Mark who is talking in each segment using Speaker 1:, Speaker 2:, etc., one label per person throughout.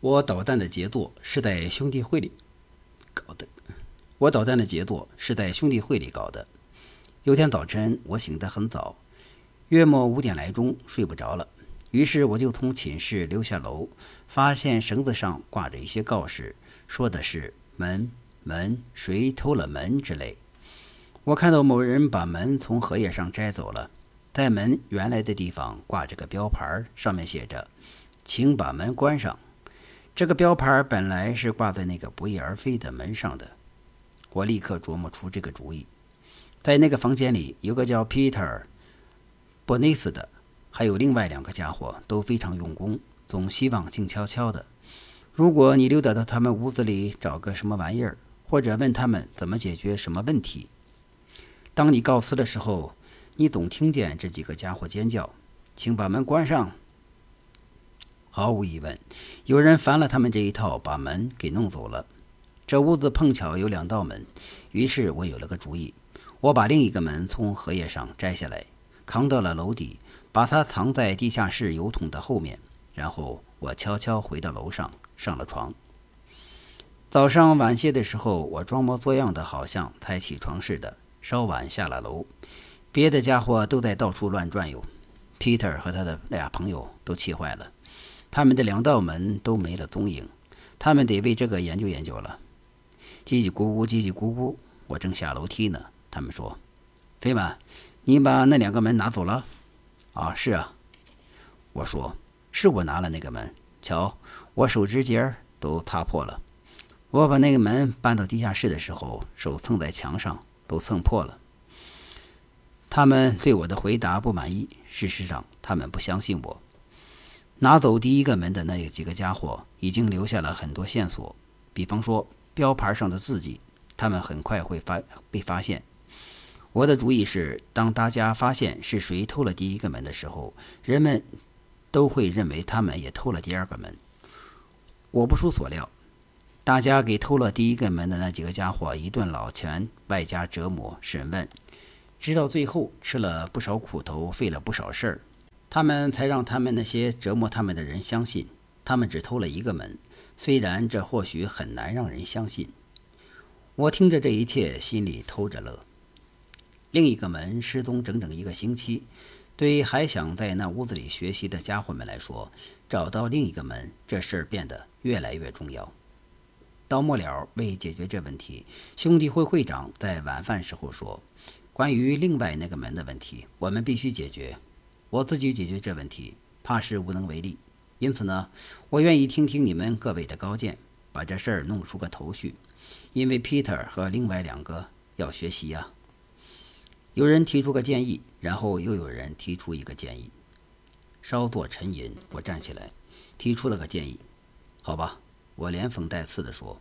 Speaker 1: 我捣蛋的杰作是在兄弟会里搞的。我捣蛋的杰作是在兄弟会里搞的。有天早晨，我醒得很早，约莫五点来钟，睡不着了。于是我就从寝室溜下楼，发现绳子上挂着一些告示，说的是“门门，谁偷了门”之类。我看到某人把门从荷叶上摘走了，在门原来的地方挂着个标牌，上面写着“请把门关上”。这个标牌本来是挂在那个不翼而飞的门上的。我立刻琢磨出这个主意。在那个房间里有个叫 Peter 伯内斯的，还有另外两个家伙都非常用功，总希望静悄悄的。如果你溜达到他们屋子里找个什么玩意儿，或者问他们怎么解决什么问题，当你告辞的时候，你总听见这几个家伙尖叫：“请把门关上。”毫无疑问，有人烦了他们这一套，把门给弄走了。这屋子碰巧有两道门，于是我有了个主意。我把另一个门从荷叶上摘下来，扛到了楼底，把它藏在地下室油桶的后面。然后我悄悄回到楼上，上了床。早上晚些的时候，我装模作样的，好像才起床似的，稍晚下了楼。别的家伙都在到处乱转悠，Peter 和他的俩朋友都气坏了。他们的两道门都没了踪影，他们得为这个研究研究了。叽叽咕咕，叽叽咕咕，我正下楼梯呢。他们说：“飞马，你把那两个门拿走了？”“啊，是啊。”我说：“是我拿了那个门。瞧，我手指尖都擦破了。我把那个门搬到地下室的时候，手蹭在墙上，都蹭破了。”他们对我的回答不满意。事实上，他们不相信我。拿走第一个门的那几个家伙已经留下了很多线索，比方说标牌上的字迹，他们很快会发被发现。我的主意是，当大家发现是谁偷了第一个门的时候，人们都会认为他们也偷了第二个门。我不出所料，大家给偷了第一个门的那几个家伙一顿老拳，外加折磨审问，直到最后吃了不少苦头，费了不少事儿。他们才让他们那些折磨他们的人相信，他们只偷了一个门。虽然这或许很难让人相信。我听着这一切，心里偷着乐。另一个门失踪整整一个星期，对还想在那屋子里学习的家伙们来说，找到另一个门这事儿变得越来越重要。到末了，为解决这问题，兄弟会会长在晚饭时候说：“关于另外那个门的问题，我们必须解决。”我自己解决这问题，怕是无能为力。因此呢，我愿意听听你们各位的高见，把这事儿弄出个头绪。因为 Peter 和另外两个要学习呀。有人提出个建议，然后又有人提出一个建议。稍作沉吟，我站起来，提出了个建议。好吧，我连讽带刺地说：“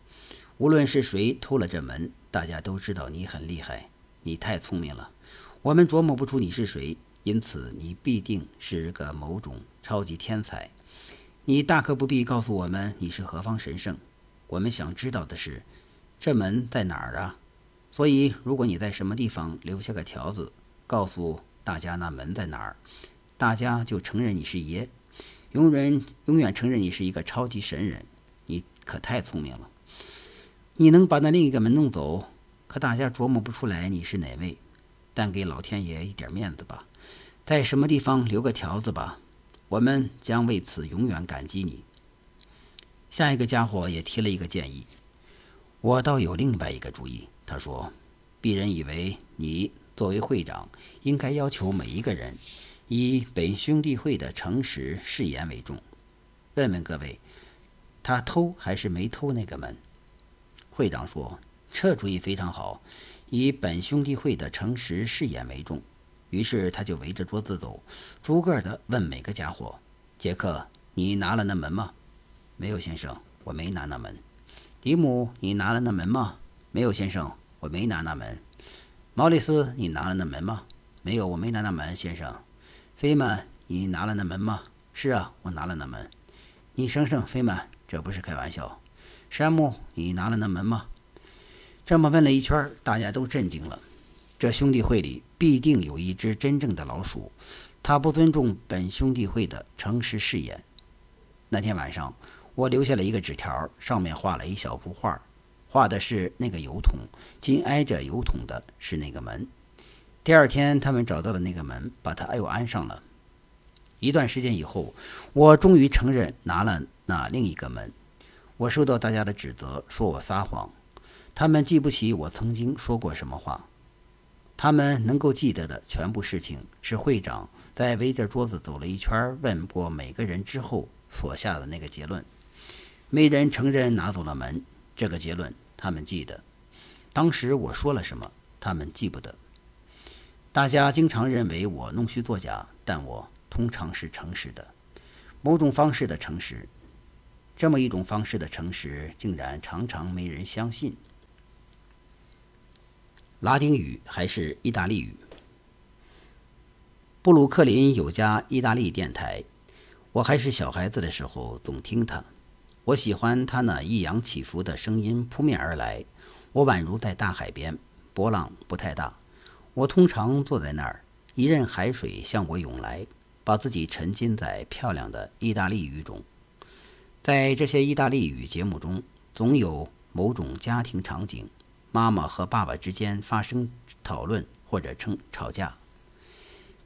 Speaker 1: 无论是谁偷了这门，大家都知道你很厉害，你太聪明了。我们琢磨不出你是谁。”因此，你必定是个某种超级天才。你大可不必告诉我们你是何方神圣。我们想知道的是，这门在哪儿啊？所以，如果你在什么地方留下个条子，告诉大家那门在哪儿，大家就承认你是爷，永远永远承认你是一个超级神人。你可太聪明了。你能把那另一个门弄走，可大家琢磨不出来你是哪位。但给老天爷一点面子吧。在什么地方留个条子吧，我们将为此永远感激你。下一个家伙也提了一个建议，我倒有另外一个主意。他说：“鄙人以为你作为会长，应该要求每一个人以本兄弟会的诚实誓言为重。问问各位，他偷还是没偷那个门？”会长说：“这主意非常好，以本兄弟会的诚实誓言为重。”于是他就围着桌子走，逐个的问每个家伙：“杰克，你拿了那门吗？”“没有，先生，我没拿那门。”“迪姆，你拿了那门吗？”“没有，先生，我没拿那门。”“毛里斯，你拿了那门吗？”“没有，我没拿那门，先生。”“菲曼，你拿了那门吗？”“是啊，我拿了那门。”“你省省，菲曼，这不是开玩笑。”“山姆，你拿了那门吗？”这么问了一圈，大家都震惊了。这兄弟会里必定有一只真正的老鼠，他不尊重本兄弟会的诚实誓言。那天晚上，我留下了一个纸条，上面画了一小幅画，画的是那个油桶，紧挨着油桶的是那个门。第二天，他们找到了那个门，把它又安上了。一段时间以后，我终于承认拿了那另一个门。我受到大家的指责，说我撒谎。他们记不起我曾经说过什么话。他们能够记得的全部事情，是会长在围着桌子走了一圈，问过每个人之后所下的那个结论。没人承认拿走了门，这个结论他们记得。当时我说了什么，他们记不得。大家经常认为我弄虚作假，但我通常是诚实的。某种方式的诚实，这么一种方式的诚实，竟然常常没人相信。拉丁语还是意大利语？布鲁克林有家意大利电台，我还是小孩子的时候总听它。我喜欢它那抑扬起伏的声音扑面而来，我宛如在大海边，波浪不太大。我通常坐在那儿，一任海水向我涌来，把自己沉浸在漂亮的意大利语中。在这些意大利语节目中，总有某种家庭场景。妈妈和爸爸之间发生讨论或者称吵架。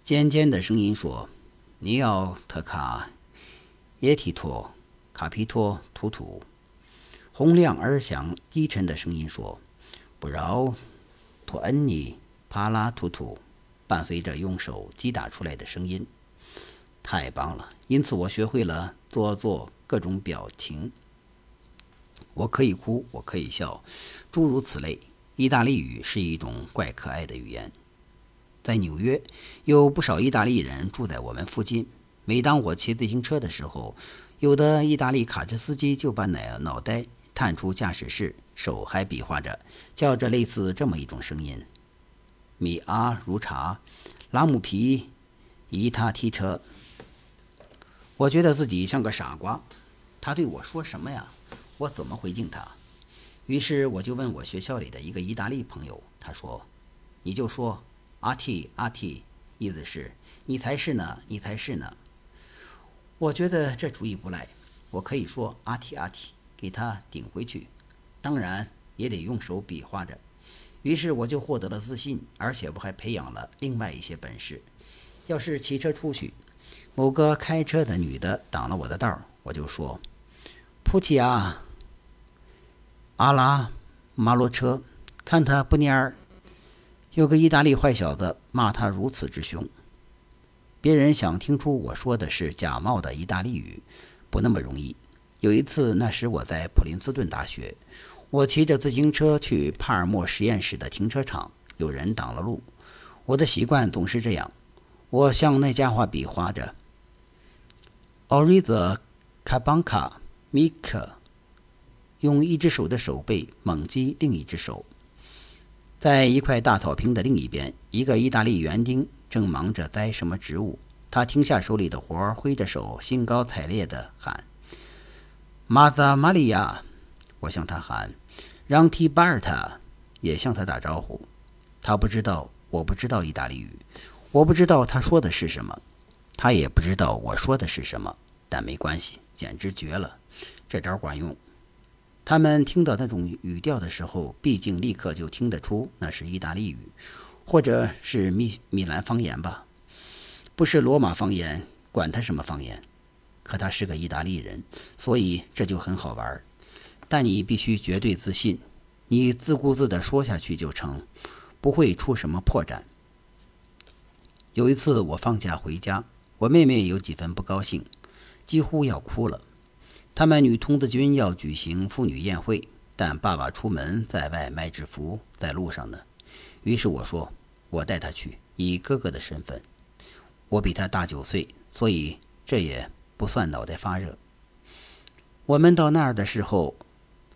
Speaker 1: 尖尖的声音说：“尼奥特卡耶提托卡皮托图图。”洪亮而响、低沉的声音说：“不饶托恩尼帕拉图图。”伴随着用手击打出来的声音。太棒了！因此我学会了做做各种表情。我可以哭，我可以笑，诸如此类。意大利语是一种怪可爱的语言。在纽约，有不少意大利人住在我们附近。每当我骑自行车的时候，有的意大利卡车司机就把脑脑袋探出驾驶室，手还比划着，叫着类似这么一种声音：“米阿如茶，拉姆皮，伊他踢车。”我觉得自己像个傻瓜。他对我说什么呀？我怎么回敬他？于是我就问我学校里的一个意大利朋友，他说：“你就说阿提阿提，意思是你才是呢，你才是呢。”我觉得这主意不赖，我可以说阿提阿提，给他顶回去，当然也得用手比划着。于是我就获得了自信，而且我还培养了另外一些本事。要是骑车出去，某个开车的女的挡了我的道，我就说：“普奇啊。”阿拉马罗车，看他不蔫儿。有个意大利坏小子骂他如此之凶。别人想听出我说的是假冒的意大利语，不那么容易。有一次，那时我在普林斯顿大学，我骑着自行车去帕尔默实验室的停车场，有人挡了路。我的习惯总是这样，我向那家伙比划着 o r i z a Cabanca Mika。用一只手的手背猛击另一只手，在一块大草坪的另一边，一个意大利园丁正忙着栽什么植物。他停下手里的活，挥着手，兴高采烈地喊：“马扎玛利亚！”我向他喊：“让提巴尔塔！”也向他打招呼。他不知道，我不知道意大利语，我不知道他说的是什么，他也不知道我说的是什么。但没关系，简直绝了，这招管用。他们听到那种语调的时候，毕竟立刻就听得出那是意大利语，或者是米米兰方言吧，不是罗马方言，管他什么方言。可他是个意大利人，所以这就很好玩。但你必须绝对自信，你自顾自地说下去就成，不会出什么破绽。有一次我放假回家，我妹妹有几分不高兴，几乎要哭了。他们女童子军要举行妇女宴会，但爸爸出门在外卖制服，在路上呢。于是我说：“我带他去，以哥哥的身份。我比他大九岁，所以这也不算脑袋发热。”我们到那儿的时候，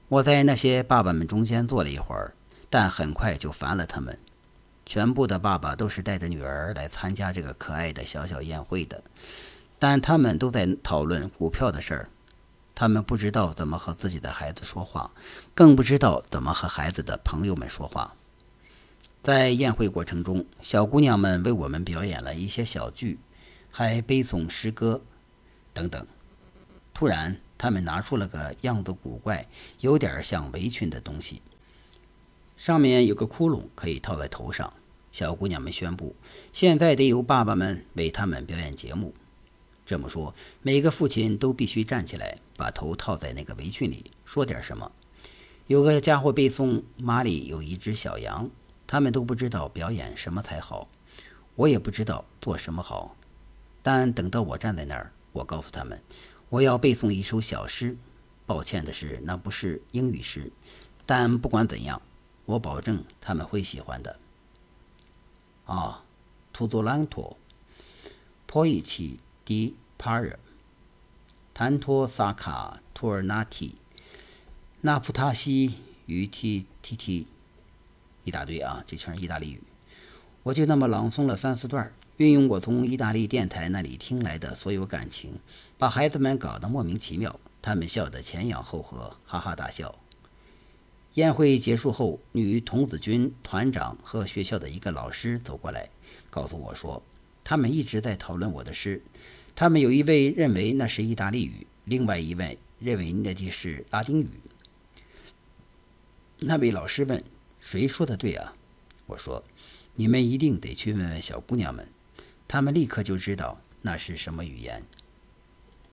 Speaker 1: 我在那些爸爸们中间坐了一会儿，但很快就烦了他们。全部的爸爸都是带着女儿来参加这个可爱的小小宴会的，但他们都在讨论股票的事儿。他们不知道怎么和自己的孩子说话，更不知道怎么和孩子的朋友们说话。在宴会过程中，小姑娘们为我们表演了一些小剧，还背诵诗歌等等。突然，他。们拿出了个样子古怪、有点像围裙的东西，上面有个窟窿，可以套在头上。小姑娘们宣布，现在得由爸爸们为他们表演节目。这么说，每个父亲都必须站起来，把头套在那个围裙里，说点什么。有个家伙背诵：“马里有一只小羊。”他们都不知道表演什么才好，我也不知道做什么好。但等到我站在那儿，我告诉他们，我要背诵一首小诗。抱歉的是，那不是英语诗。但不管怎样，我保证他们会喜欢的。啊图图兰托，tutto l'anno poi ci dipare tanto sacca tornati naputasi uti 一大堆啊，这全是意大利语。我就那么朗诵了三四段，运用我从意大利电台那里听来的所有感情，把孩子们搞得莫名其妙。他们笑得前仰后合，哈哈大笑。宴会结束后，女童子军团长和学校的一个老师走过来，告诉我说，他们一直在讨论我的诗。他们有一位认为那是意大利语，另外一位认为那就是拉丁语。那位老师问：“谁说的对啊？”我说：“你们一定得去问问小姑娘们，她们立刻就知道那是什么语言。”